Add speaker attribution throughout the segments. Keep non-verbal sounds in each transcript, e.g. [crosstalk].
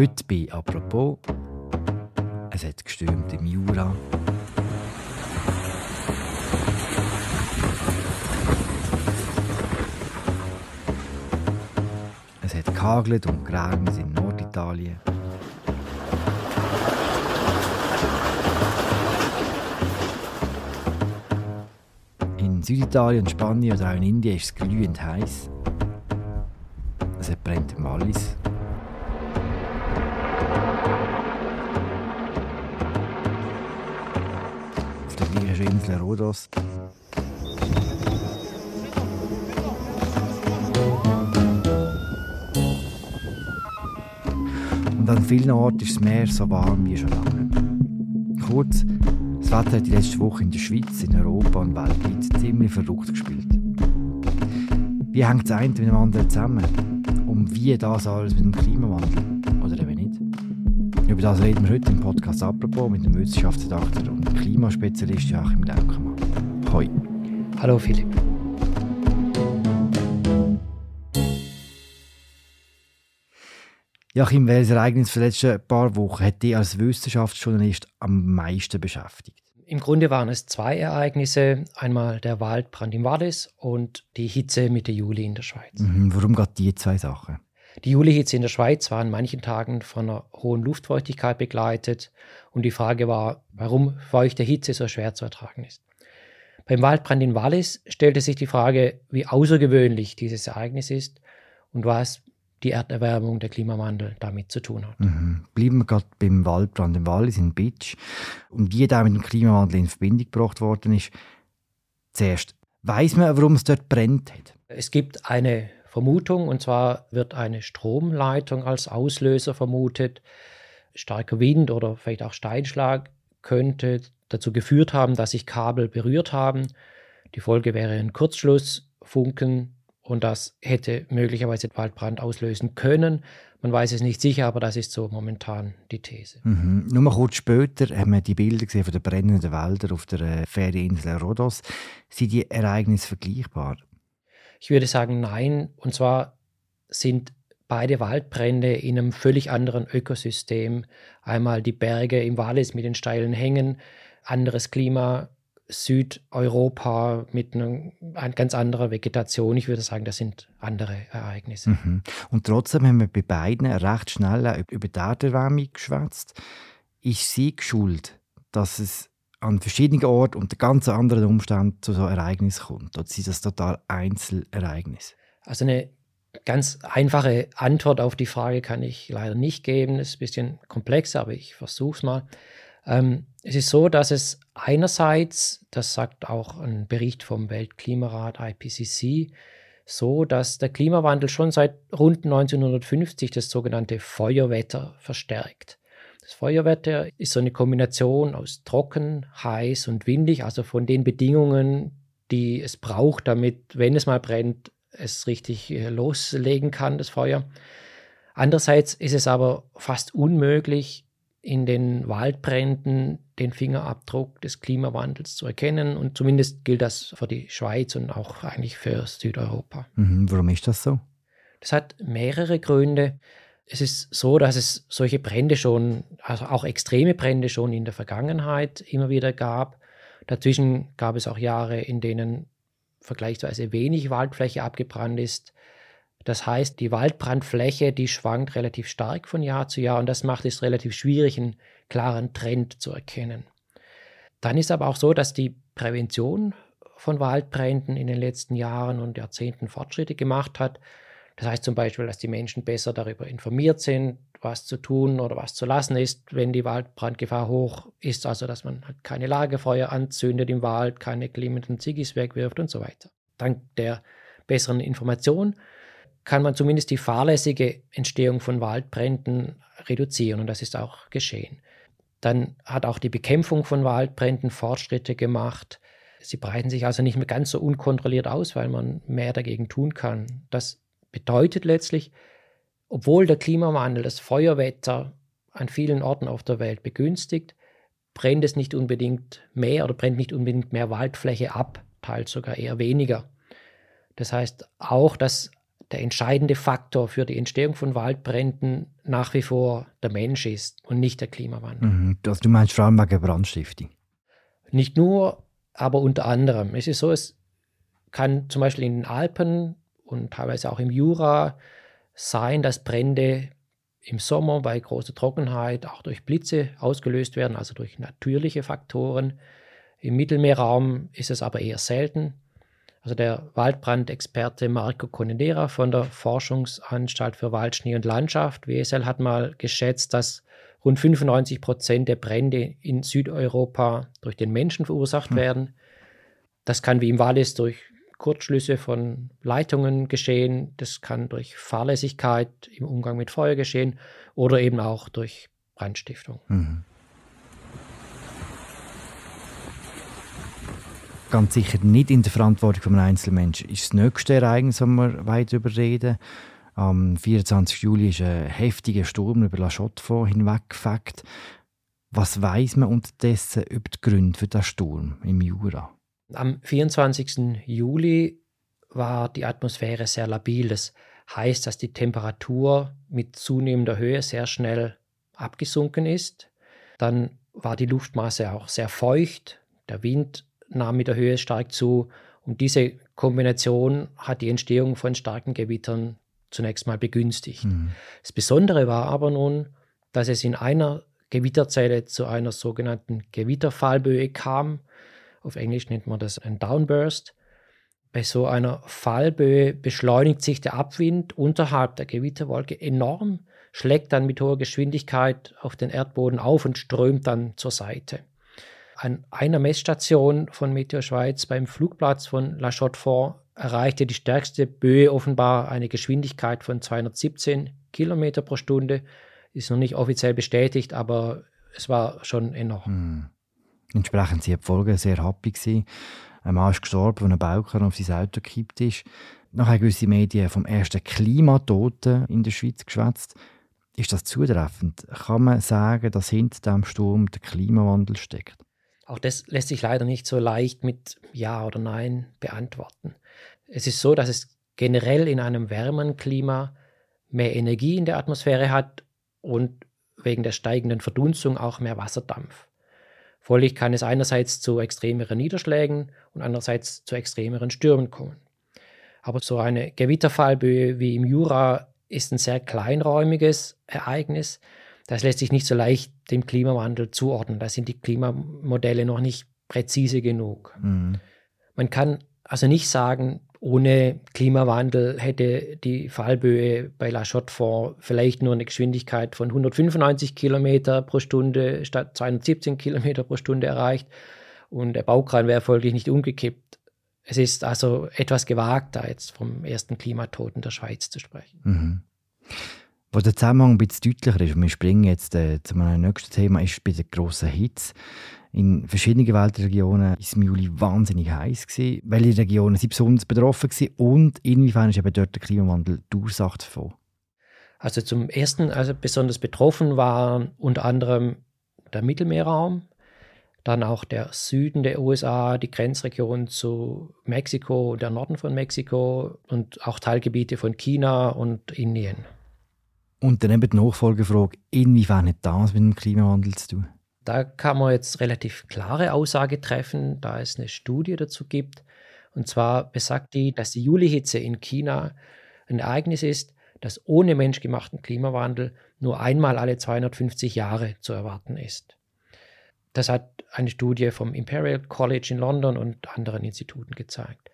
Speaker 1: Heute bei «Apropos» Es hat gestürmt im Jura. Es hat gehagelt und geregnet in Norditalien. In Süditalien, Spanien oder auch in Indien ist es glühend heiß. Es brennt im Wallis. Rhodos. Und an vielen Orten ist das Meer so warm wie schon lange. Kurz, das Wetter hat die letzte Woche in der Schweiz, in Europa und weltweit ziemlich verrückt gespielt. Wie hängt das eine mit dem anderen zusammen? Und wie das alles mit dem Klimawandel? Über das reden wir heute im Podcast «Apropos» mit dem Wissenschaftsredakteur und Klimaspezialist Joachim Glaukermann. Hoi.
Speaker 2: Hallo Philipp.
Speaker 1: Joachim, welches Ereignis der letzten paar Wochen hat dich als Wissenschaftsjournalist am meisten beschäftigt?
Speaker 2: Im Grunde waren es zwei Ereignisse. Einmal der Waldbrand im Wallis und die Hitze Mitte Juli in der Schweiz.
Speaker 1: Mhm, warum gerade die zwei Sachen?
Speaker 2: Die Julihitze in der Schweiz war an manchen Tagen von einer hohen Luftfeuchtigkeit begleitet und die Frage war, warum feuchte Hitze so schwer zu ertragen ist. Beim Waldbrand in Wallis stellte sich die Frage, wie außergewöhnlich dieses Ereignis ist und was die Erderwärmung, der Klimawandel damit zu tun hat.
Speaker 1: Mhm. Bleiben wir gerade beim Waldbrand im Wallis in Bitsch und wie der mit dem Klimawandel in Verbindung gebracht worden ist. Zuerst, weiß man, warum es dort brennt hat?
Speaker 2: Es gibt eine Vermutung, und zwar wird eine Stromleitung als Auslöser vermutet. Starker Wind oder vielleicht auch Steinschlag könnte dazu geführt haben, dass sich Kabel berührt haben. Die Folge wäre ein Kurzschlussfunken und das hätte möglicherweise Waldbrand auslösen können. Man weiß es nicht sicher, aber das ist so momentan die These.
Speaker 1: Mhm. Nur mal kurz später haben wir die Bilder gesehen von den brennenden Wäldern auf der äh, Ferieninsel Rhodos. Sind die Ereignisse vergleichbar?
Speaker 2: Ich würde sagen, nein. Und zwar sind beide Waldbrände in einem völlig anderen Ökosystem. Einmal die Berge im Wallis mit den steilen Hängen, anderes Klima, Südeuropa mit einer, ganz anderer Vegetation. Ich würde sagen, das sind andere Ereignisse.
Speaker 1: Mhm. Und trotzdem haben wir bei beiden recht schnell über die Erderwärmung geschwätzt. Ist sie geschuld, dass es an verschiedenen Orten unter ganz anderen Umständen zu so Ereignissen kommt? Oder sind das total Einzelereignisse?
Speaker 2: Also eine ganz einfache Antwort auf die Frage kann ich leider nicht geben. Das ist ein bisschen komplexer, aber ich versuche es mal. Ähm, es ist so, dass es einerseits, das sagt auch ein Bericht vom Weltklimarat IPCC, so, dass der Klimawandel schon seit rund 1950 das sogenannte Feuerwetter verstärkt. Das Feuerwetter ist so eine Kombination aus trocken, heiß und windig, also von den Bedingungen, die es braucht, damit, wenn es mal brennt, es richtig äh, loslegen kann, das Feuer. Andererseits ist es aber fast unmöglich, in den Waldbränden den Fingerabdruck des Klimawandels zu erkennen. Und zumindest gilt das für die Schweiz und auch eigentlich für Südeuropa.
Speaker 1: Mhm, warum ist das so?
Speaker 2: Das hat mehrere Gründe. Es ist so, dass es solche Brände schon, also auch extreme Brände schon in der Vergangenheit immer wieder gab. Dazwischen gab es auch Jahre, in denen vergleichsweise wenig Waldfläche abgebrannt ist. Das heißt, die Waldbrandfläche, die schwankt relativ stark von Jahr zu Jahr und das macht es relativ schwierig, einen klaren Trend zu erkennen. Dann ist aber auch so, dass die Prävention von Waldbränden in den letzten Jahren und Jahrzehnten Fortschritte gemacht hat. Das heißt zum Beispiel, dass die Menschen besser darüber informiert sind, was zu tun oder was zu lassen ist, wenn die Waldbrandgefahr hoch ist. Also, dass man halt keine Lagerfeuer anzündet im Wald, keine glimmenden Ziggis wegwirft und so weiter. Dank der besseren Information kann man zumindest die fahrlässige Entstehung von Waldbränden reduzieren und das ist auch geschehen. Dann hat auch die Bekämpfung von Waldbränden Fortschritte gemacht. Sie breiten sich also nicht mehr ganz so unkontrolliert aus, weil man mehr dagegen tun kann. Das bedeutet letztlich, obwohl der Klimawandel das Feuerwetter an vielen Orten auf der Welt begünstigt, brennt es nicht unbedingt mehr oder brennt nicht unbedingt mehr Waldfläche ab, teils sogar eher weniger. Das heißt auch, dass der entscheidende Faktor für die Entstehung von Waldbränden nach wie vor der Mensch ist und nicht der Klimawandel.
Speaker 1: Mhm. Also du meinst vor allem wegen Brandstiftung?
Speaker 2: Nicht nur, aber unter anderem. Es ist so, es kann zum Beispiel in den Alpen und teilweise auch im Jura sein, dass Brände im Sommer bei großer Trockenheit auch durch Blitze ausgelöst werden, also durch natürliche Faktoren. Im Mittelmeerraum ist es aber eher selten. Also der Waldbrandexperte Marco Conedera von der Forschungsanstalt für Wald, Schnee und Landschaft, WSL, hat mal geschätzt, dass rund 95 Prozent der Brände in Südeuropa durch den Menschen verursacht hm. werden. Das kann wie im Wallis durch Kurzschlüsse von Leitungen geschehen, das kann durch Fahrlässigkeit im Umgang mit Feuer geschehen oder eben auch durch Brandstiftung. Mhm.
Speaker 1: ganz sicher nicht in der Verantwortung von einem Einzelmenschen. Ist das nächste Ereignis, wo wir weit darüber reden. Am 24. Juli ist ein heftiger Sturm über La Chaux-de-Fonds hinweggefegt. Was weiß man unterdessen über die Gründe für den Sturm im Jura?
Speaker 2: Am 24. Juli war die Atmosphäre sehr labil. Das heißt, dass die Temperatur mit zunehmender Höhe sehr schnell abgesunken ist. Dann war die Luftmasse auch sehr feucht. Der Wind nahm mit der Höhe stark zu. Und diese Kombination hat die Entstehung von starken Gewittern zunächst mal begünstigt. Mhm. Das Besondere war aber nun, dass es in einer Gewitterzelle zu einer sogenannten Gewitterfallböe kam. Auf Englisch nennt man das ein Downburst. Bei so einer Fallböe beschleunigt sich der Abwind unterhalb der Gewitterwolke enorm, schlägt dann mit hoher Geschwindigkeit auf den Erdboden auf und strömt dann zur Seite an einer Messstation von Meteor Schweiz beim Flugplatz von La Chaux-de-Fonds erreichte die stärkste Böe offenbar eine Geschwindigkeit von 217 Kilometer pro Stunde. Ist noch nicht offiziell bestätigt, aber es war schon enorm. Hm.
Speaker 1: Entsprechend sind die Folgen sehr happy gewesen. Ein Mann ist gestorben, als ein Balkan auf sein Auto gekippt ist. Nachher haben gewisse Medien vom ersten Klimatoten in der Schweiz geschwätzt. Ist das zutreffend? Kann man sagen, dass hinter dem Sturm der Klimawandel steckt?
Speaker 2: Auch das lässt sich leider nicht so leicht mit Ja oder Nein beantworten. Es ist so, dass es generell in einem wärmeren Klima mehr Energie in der Atmosphäre hat und wegen der steigenden Verdunstung auch mehr Wasserdampf. Folglich kann es einerseits zu extremeren Niederschlägen und andererseits zu extremeren Stürmen kommen. Aber so eine Gewitterfallböe wie im Jura ist ein sehr kleinräumiges Ereignis, das lässt sich nicht so leicht dem Klimawandel zuordnen. Da sind die Klimamodelle noch nicht präzise genug. Mhm. Man kann also nicht sagen, ohne Klimawandel hätte die Fallböe bei La Chaux-de-Fonds vielleicht nur eine Geschwindigkeit von 195 Kilometer pro Stunde statt 217 Kilometer pro Stunde erreicht und der Baukran wäre folglich nicht umgekippt. Es ist also etwas gewagt, da jetzt vom ersten Klimatoten der Schweiz zu sprechen. Mhm.
Speaker 1: Wo der Zusammenhang ein bisschen deutlicher ist, und wir springen jetzt äh, zu meinem nächsten Thema, ist bei den grossen Hits. In verschiedenen Weltregionen war es im Juli wahnsinnig heiß. Gewesen. Welche Regionen sind besonders betroffen gewesen und inwiefern ist eben dort der Klimawandel die Ursache davon?
Speaker 2: Also zum ersten, also besonders betroffen war unter anderem der Mittelmeerraum, dann auch der Süden der USA, die Grenzregion zu Mexiko, der Norden von Mexiko und auch Teilgebiete von China und Indien.
Speaker 1: Und dann eben die Nachfolgefrage, inwiefern hat das mit dem Klimawandel zu tun?
Speaker 2: Da kann man jetzt relativ klare Aussage treffen, da es eine Studie dazu gibt. Und zwar besagt die, dass die Julihitze in China ein Ereignis ist, das ohne menschgemachten Klimawandel nur einmal alle 250 Jahre zu erwarten ist. Das hat eine Studie vom Imperial College in London und anderen Instituten gezeigt.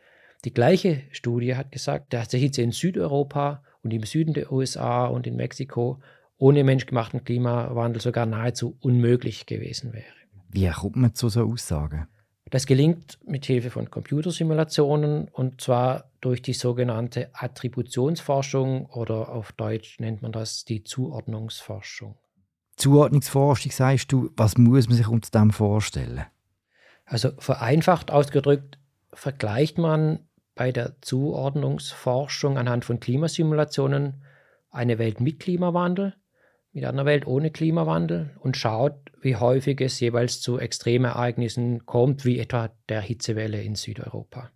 Speaker 2: Die gleiche Studie hat gesagt, dass die Hitze in Südeuropa und im Süden der USA und in Mexiko ohne menschgemachten Klimawandel sogar nahezu unmöglich gewesen wäre.
Speaker 1: Wie kommt man zu so Aussagen?
Speaker 2: Das gelingt mit Hilfe von Computersimulationen und zwar durch die sogenannte Attributionsforschung oder auf Deutsch nennt man das die Zuordnungsforschung.
Speaker 1: Zuordnungsforschung sagst du, was muss man sich unter dem vorstellen?
Speaker 2: Also vereinfacht ausgedrückt vergleicht man bei der Zuordnungsforschung anhand von Klimasimulationen eine Welt mit Klimawandel mit einer Welt ohne Klimawandel und schaut, wie häufig es jeweils zu Extremereignissen kommt, wie etwa der Hitzewelle in Südeuropa.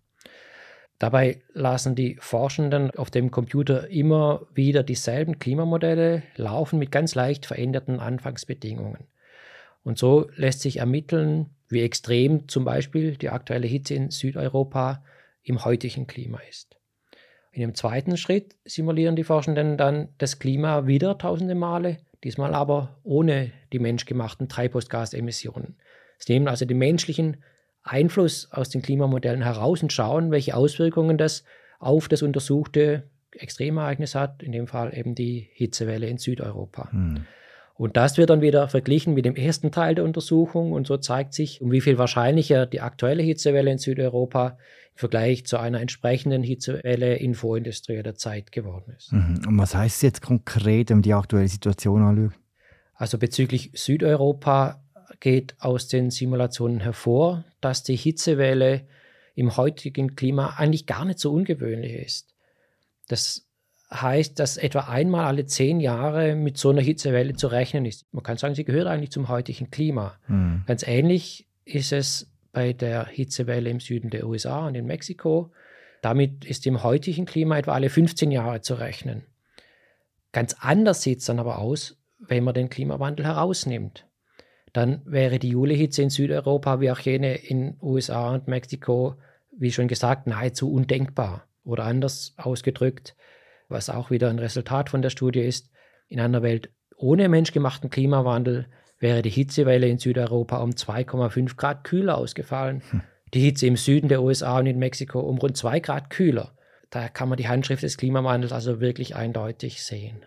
Speaker 2: Dabei lassen die Forschenden auf dem Computer immer wieder dieselben Klimamodelle laufen mit ganz leicht veränderten Anfangsbedingungen. Und so lässt sich ermitteln, wie extrem zum Beispiel die aktuelle Hitze in Südeuropa im heutigen Klima ist. In dem zweiten Schritt simulieren die Forschenden dann das Klima wieder tausende Male, diesmal aber ohne die menschgemachten Treibhausgasemissionen. Sie nehmen also den menschlichen Einfluss aus den Klimamodellen heraus und schauen, welche Auswirkungen das auf das untersuchte Extremereignis hat, in dem Fall eben die Hitzewelle in Südeuropa. Hm. Und das wird dann wieder verglichen mit dem ersten Teil der Untersuchung und so zeigt sich, um wie viel wahrscheinlicher die aktuelle Hitzewelle in Südeuropa im Vergleich zu einer entsprechenden Hitzewelle in vorindustrieller Zeit geworden ist.
Speaker 1: Mhm. Und was heißt es jetzt konkret, man die aktuelle Situation anschaut?
Speaker 2: Also bezüglich Südeuropa geht aus den Simulationen hervor, dass die Hitzewelle im heutigen Klima eigentlich gar nicht so ungewöhnlich ist. Das heißt, dass etwa einmal alle zehn Jahre mit so einer Hitzewelle zu rechnen ist. Man kann sagen, sie gehört eigentlich zum heutigen Klima. Mhm. Ganz ähnlich ist es bei der Hitzewelle im Süden der USA und in Mexiko. Damit ist im heutigen Klima etwa alle 15 Jahre zu rechnen. Ganz anders sieht es dann aber aus, wenn man den Klimawandel herausnimmt. Dann wäre die Julihitze in Südeuropa wie auch jene in USA und Mexiko, wie schon gesagt, nahezu undenkbar. Oder anders ausgedrückt, was auch wieder ein Resultat von der Studie ist, in einer Welt ohne menschgemachten Klimawandel wäre die Hitzewelle in Südeuropa um 2,5 Grad kühler ausgefallen. Hm. Die Hitze im Süden der USA und in Mexiko um rund 2 Grad kühler. Da kann man die Handschrift des Klimawandels also wirklich eindeutig sehen.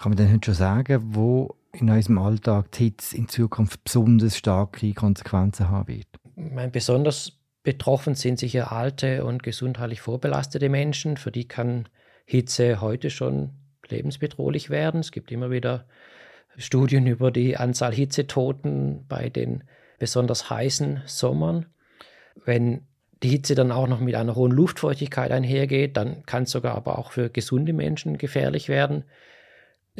Speaker 1: Kann man denn schon sagen, wo in unserem Alltag die Hitze in Zukunft besonders starke Konsequenzen haben wird?
Speaker 2: Meine, besonders betroffen sind sicher alte und gesundheitlich vorbelastete Menschen. Für die kann Hitze heute schon lebensbedrohlich werden. Es gibt immer wieder Studien über die Anzahl Hitzetoten bei den besonders heißen Sommern. Wenn die Hitze dann auch noch mit einer hohen Luftfeuchtigkeit einhergeht, dann kann es sogar aber auch für gesunde Menschen gefährlich werden.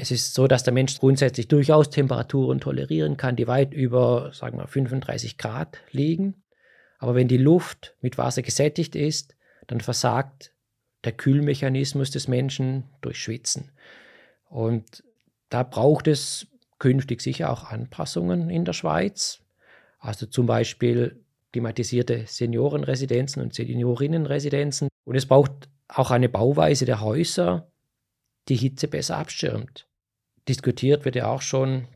Speaker 2: Es ist so, dass der Mensch grundsätzlich durchaus Temperaturen tolerieren kann, die weit über, sagen wir, 35 Grad liegen. Aber wenn die Luft mit Wasser gesättigt ist, dann versagt der Kühlmechanismus des Menschen durch Schwitzen. Und da braucht es künftig sicher auch Anpassungen in der Schweiz. Also zum Beispiel klimatisierte Seniorenresidenzen und Seniorinnenresidenzen. Und es braucht auch eine Bauweise der Häuser, die Hitze besser abschirmt. Diskutiert wird ja auch schon,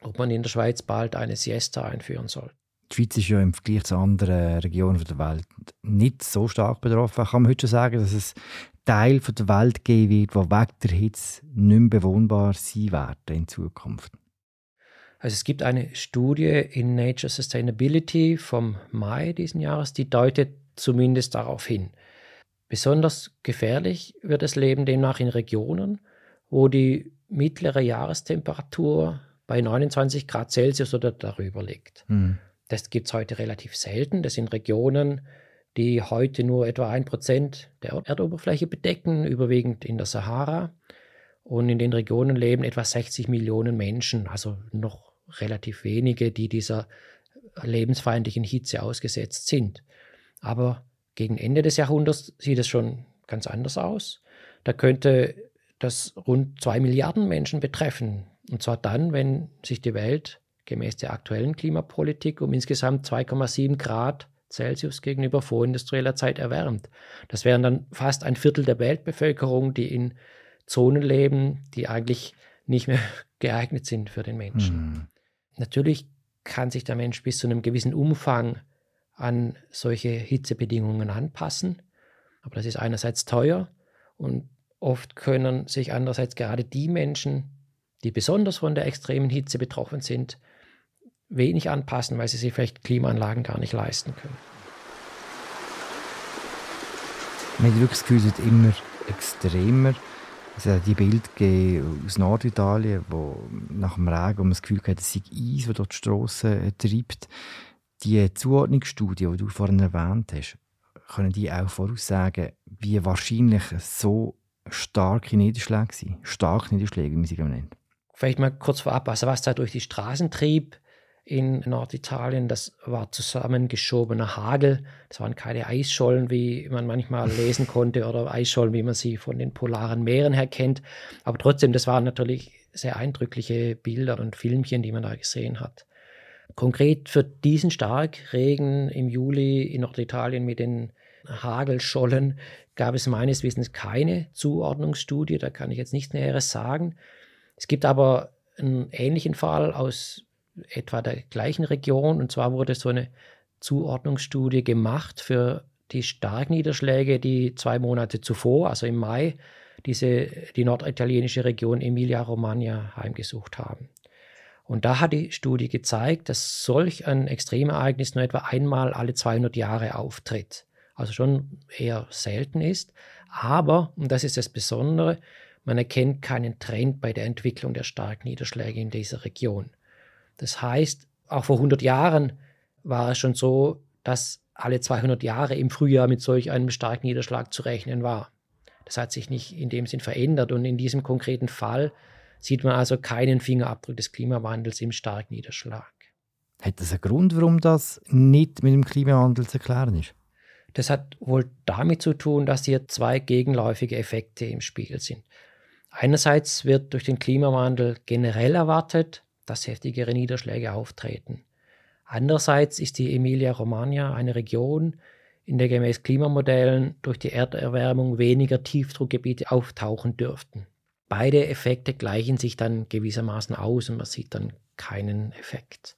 Speaker 2: ob man in der Schweiz bald eine Siesta einführen soll.
Speaker 1: Die Schweiz ist ja im Vergleich zu anderen Regionen der Welt nicht so stark betroffen. Kann man heute schon sagen, dass es Teil der Welt geben wird, wo wegen der Hitze nicht mehr bewohnbar sein werden in Zukunft?
Speaker 2: Also es gibt eine Studie in Nature Sustainability vom Mai diesen Jahres, die deutet zumindest darauf hin. Besonders gefährlich wird das Leben demnach in Regionen, wo die mittlere Jahrestemperatur bei 29 Grad Celsius oder darüber liegt. Mhm. Das gibt es heute relativ selten. Das sind Regionen, die heute nur etwa ein Prozent der Erdoberfläche bedecken, überwiegend in der Sahara. Und in den Regionen leben etwa 60 Millionen Menschen, also noch relativ wenige, die dieser lebensfeindlichen Hitze ausgesetzt sind. Aber gegen Ende des Jahrhunderts sieht es schon ganz anders aus. Da könnte das rund zwei Milliarden Menschen betreffen. Und zwar dann, wenn sich die Welt gemäß der aktuellen Klimapolitik um insgesamt 2,7 Grad Celsius gegenüber vorindustrieller Zeit erwärmt. Das wären dann fast ein Viertel der Weltbevölkerung, die in Zonen leben, die eigentlich nicht mehr [laughs] geeignet sind für den Menschen. Mhm. Natürlich kann sich der Mensch bis zu einem gewissen Umfang an solche Hitzebedingungen anpassen, aber das ist einerseits teuer und Oft können sich andererseits gerade die Menschen, die besonders von der extremen Hitze betroffen sind, wenig anpassen, weil sie sich vielleicht Klimaanlagen gar nicht leisten können.
Speaker 1: Man hat wirklich wird immer extremer. Es hat die Bilder aus Norditalien, wo nach dem Regen das Gefühl hat, es sei Eis, das dort die Strassen treibt. Die Zuordnungsstudie, die du vorhin erwähnt hast, können die auch voraussagen, wie wahrscheinlich so starke Niederschläge sein. Starke Niederschläge, wie man sie nennt.
Speaker 2: Vielleicht mal kurz vorab, also was da durch die Straßen trieb in Norditalien, das war zusammengeschobener Hagel. Das waren keine Eisschollen, wie man manchmal [laughs] lesen konnte, oder Eisschollen, wie man sie von den polaren Meeren her kennt. Aber trotzdem, das waren natürlich sehr eindrückliche Bilder und Filmchen, die man da gesehen hat. Konkret für diesen Starkregen im Juli in Norditalien mit den Hagelschollen gab es meines Wissens keine Zuordnungsstudie, da kann ich jetzt nichts Näheres sagen. Es gibt aber einen ähnlichen Fall aus etwa der gleichen Region, und zwar wurde so eine Zuordnungsstudie gemacht für die Starkniederschläge, die zwei Monate zuvor, also im Mai, diese, die norditalienische Region Emilia-Romagna heimgesucht haben. Und da hat die Studie gezeigt, dass solch ein Extremereignis nur etwa einmal alle 200 Jahre auftritt. Also schon eher selten ist. Aber, und das ist das Besondere, man erkennt keinen Trend bei der Entwicklung der Starkniederschläge in dieser Region. Das heißt, auch vor 100 Jahren war es schon so, dass alle 200 Jahre im Frühjahr mit solch einem Starkniederschlag zu rechnen war. Das hat sich nicht in dem Sinn verändert und in diesem konkreten Fall sieht man also keinen Fingerabdruck des Klimawandels im Starkniederschlag.
Speaker 1: Hat das einen Grund, warum das nicht mit dem Klimawandel zu erklären ist?
Speaker 2: Das hat wohl damit zu tun, dass hier zwei gegenläufige Effekte im Spiel sind. Einerseits wird durch den Klimawandel generell erwartet, dass heftigere Niederschläge auftreten. Andererseits ist die Emilia-Romagna eine Region, in der gemäß Klimamodellen durch die Erderwärmung weniger Tiefdruckgebiete auftauchen dürften. Beide Effekte gleichen sich dann gewissermaßen aus und man sieht dann keinen Effekt.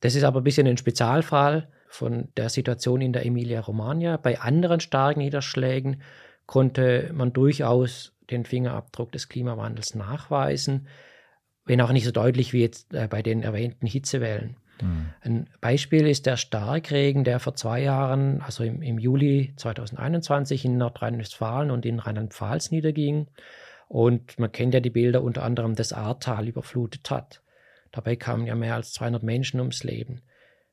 Speaker 2: Das ist aber ein bisschen ein Spezialfall von der Situation in der Emilia-Romagna. Bei anderen starken Niederschlägen konnte man durchaus den Fingerabdruck des Klimawandels nachweisen, wenn auch nicht so deutlich wie jetzt äh, bei den erwähnten Hitzewellen. Mhm. Ein Beispiel ist der Starkregen, der vor zwei Jahren, also im, im Juli 2021 in Nordrhein-Westfalen und in Rheinland-Pfalz niederging. Und man kennt ja die Bilder unter anderem das Ahrtal überflutet hat. Dabei kamen ja mehr als 200 Menschen ums Leben.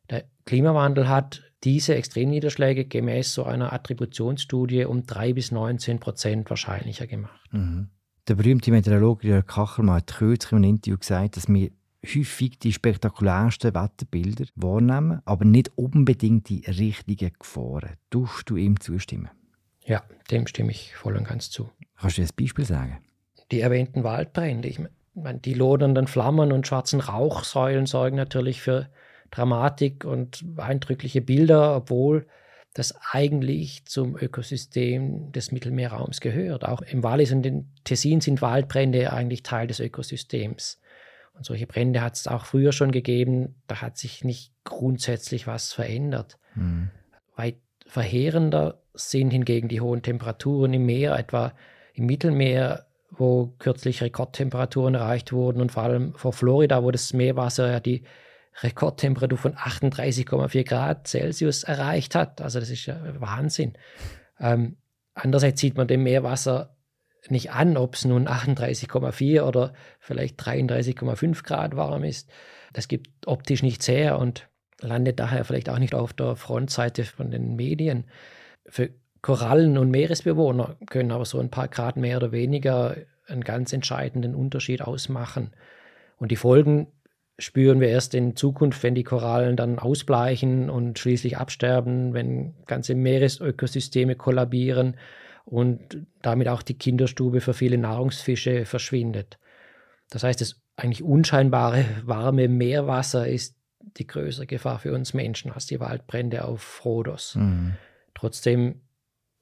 Speaker 2: Der Klimawandel hat diese Extremniederschläge gemäß so einer Attributionsstudie um 3 bis 19 Prozent wahrscheinlicher gemacht.
Speaker 1: Mhm. Der berühmte Meteorologe Jörg Kachelmann hat kürzlich im Interview gesagt, dass wir häufig die spektakulärsten Wetterbilder wahrnehmen, aber nicht unbedingt die richtigen Gefahren. Tust du ihm zustimmen?
Speaker 2: Ja, dem stimme ich voll und ganz zu.
Speaker 1: Kannst du ein Beispiel sagen?
Speaker 2: Die erwähnten Waldbrände. Ich meine, die lodernden Flammen und schwarzen Rauchsäulen sorgen natürlich für Dramatik und eindrückliche Bilder, obwohl das eigentlich zum Ökosystem des Mittelmeerraums gehört. Auch im Wallis und den Tessin sind Waldbrände eigentlich Teil des Ökosystems. Und solche Brände hat es auch früher schon gegeben. Da hat sich nicht grundsätzlich was verändert. Mhm. Weit verheerender sind hingegen die hohen Temperaturen im Meer, etwa im Mittelmeer, wo kürzlich Rekordtemperaturen erreicht wurden und vor allem vor Florida, wo das Meerwasser ja die Rekordtemperatur von 38,4 Grad Celsius erreicht hat. Also das ist ja Wahnsinn. Ähm, andererseits sieht man dem Meerwasser nicht an, ob es nun 38,4 oder vielleicht 33,5 Grad warm ist. Das gibt optisch nichts her und landet daher vielleicht auch nicht auf der Frontseite von den Medien. Für Korallen und Meeresbewohner können aber so ein paar Grad mehr oder weniger einen ganz entscheidenden Unterschied ausmachen. Und die Folgen spüren wir erst in Zukunft, wenn die Korallen dann ausbleichen und schließlich absterben, wenn ganze Meeresökosysteme kollabieren und damit auch die Kinderstube für viele Nahrungsfische verschwindet. Das heißt, das eigentlich unscheinbare [laughs] warme Meerwasser ist die größere Gefahr für uns Menschen als die Waldbrände auf Rhodos. Mhm. Trotzdem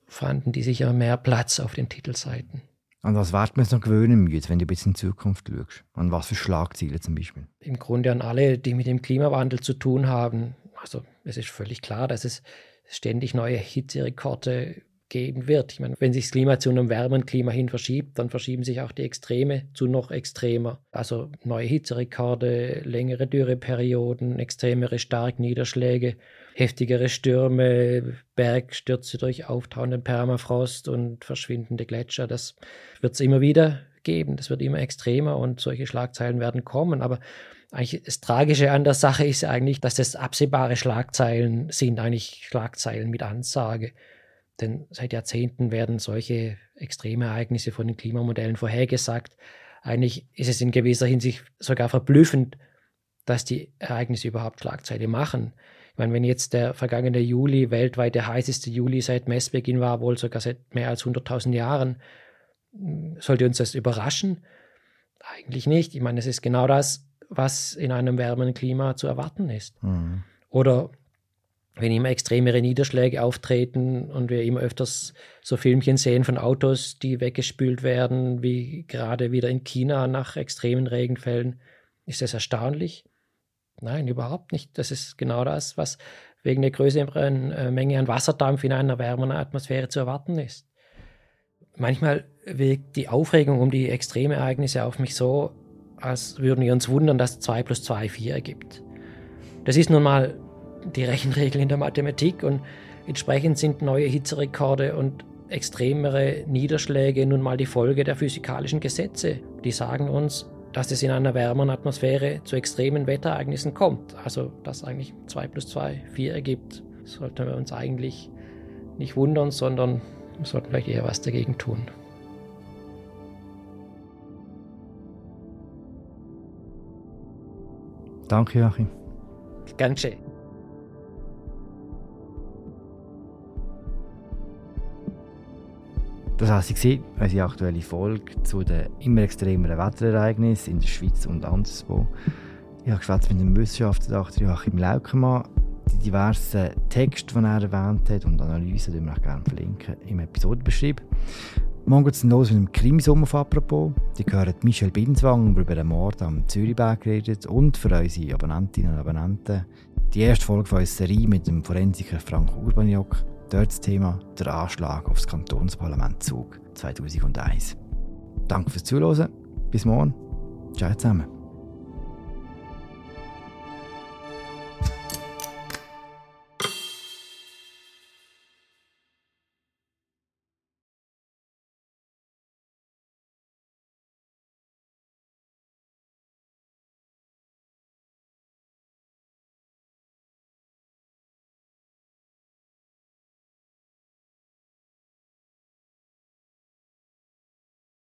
Speaker 2: fanden die sicher mehr Platz auf den Titelseiten.
Speaker 1: An was wird man sich noch gewöhnen müde, wenn du ein bisschen in Zukunft schaust? An was für Schlagziele zum Beispiel?
Speaker 2: Im Grunde an alle, die mit dem Klimawandel zu tun haben. Also es ist völlig klar, dass es ständig neue Hitzerekorde geben wird. Ich meine, wenn sich das Klima zu einem wärmeren Klima hin verschiebt, dann verschieben sich auch die Extreme zu noch extremer. Also neue Hitzerekorde, längere Dürreperioden, extremere Starkniederschläge, heftigere Stürme, Bergstürze durch auftauenden Permafrost und verschwindende Gletscher. Das wird es immer wieder geben. Das wird immer extremer und solche Schlagzeilen werden kommen. Aber eigentlich das Tragische an der Sache ist eigentlich, dass das absehbare Schlagzeilen sind, eigentlich Schlagzeilen mit Ansage. denn seit Jahrzehnten werden solche Extremereignisse von den Klimamodellen vorhergesagt. Eigentlich ist es in gewisser Hinsicht sogar verblüffend, dass die Ereignisse überhaupt Schlagzeile machen. Ich meine, wenn jetzt der vergangene Juli weltweit der heißeste Juli seit Messbeginn war, wohl sogar seit mehr als 100.000 Jahren, sollte uns das überraschen? Eigentlich nicht. Ich meine, es ist genau das, was in einem wärmeren Klima zu erwarten ist. Mhm. Oder wenn immer extremere Niederschläge auftreten und wir immer öfters so Filmchen sehen von Autos, die weggespült werden, wie gerade wieder in China nach extremen Regenfällen, ist das erstaunlich? Nein, überhaupt nicht. Das ist genau das, was wegen der größeren äh, Menge an Wasserdampf in einer wärmeren Atmosphäre zu erwarten ist. Manchmal wirkt die Aufregung um die Extremereignisse auf mich so, als würden wir uns wundern, dass 2 plus 2 4 ergibt. Das ist nun mal die Rechenregel in der Mathematik und entsprechend sind neue Hitzerekorde und extremere Niederschläge nun mal die Folge der physikalischen Gesetze. Die sagen uns, dass es in einer wärmeren Atmosphäre zu extremen Wetterereignissen kommt. Also dass eigentlich 2 plus 2 4 ergibt. Sollten wir uns eigentlich nicht wundern, sondern sollten vielleicht eher was dagegen tun.
Speaker 1: Danke, Joachim.
Speaker 2: Ganz schön.
Speaker 1: Das war sie, unsere aktuelle Folge zu den immer extremeren Wetterereignissen in der Schweiz und anderswo. Ich habe mit dem Wissenschaftler Joachim Laukemann. Die diversen Texte, die er erwähnt hat und Analysen, die wir auch gerne verlinken im Episodenbeschrieb. Morgen geht es los mit dem Krimisommer auf apropos. Die hören Michel Binswang, der über den Mord am Zürichberg redet und für unsere Abonnentinnen und Abonnenten die erste Folge von unserer Serie mit dem Forensiker Frank Urbaniok Dort das Thema der Anschlag auf das Kantonsparlament Zug 2001. Danke fürs Zuhören. Bis morgen. Ciao zusammen.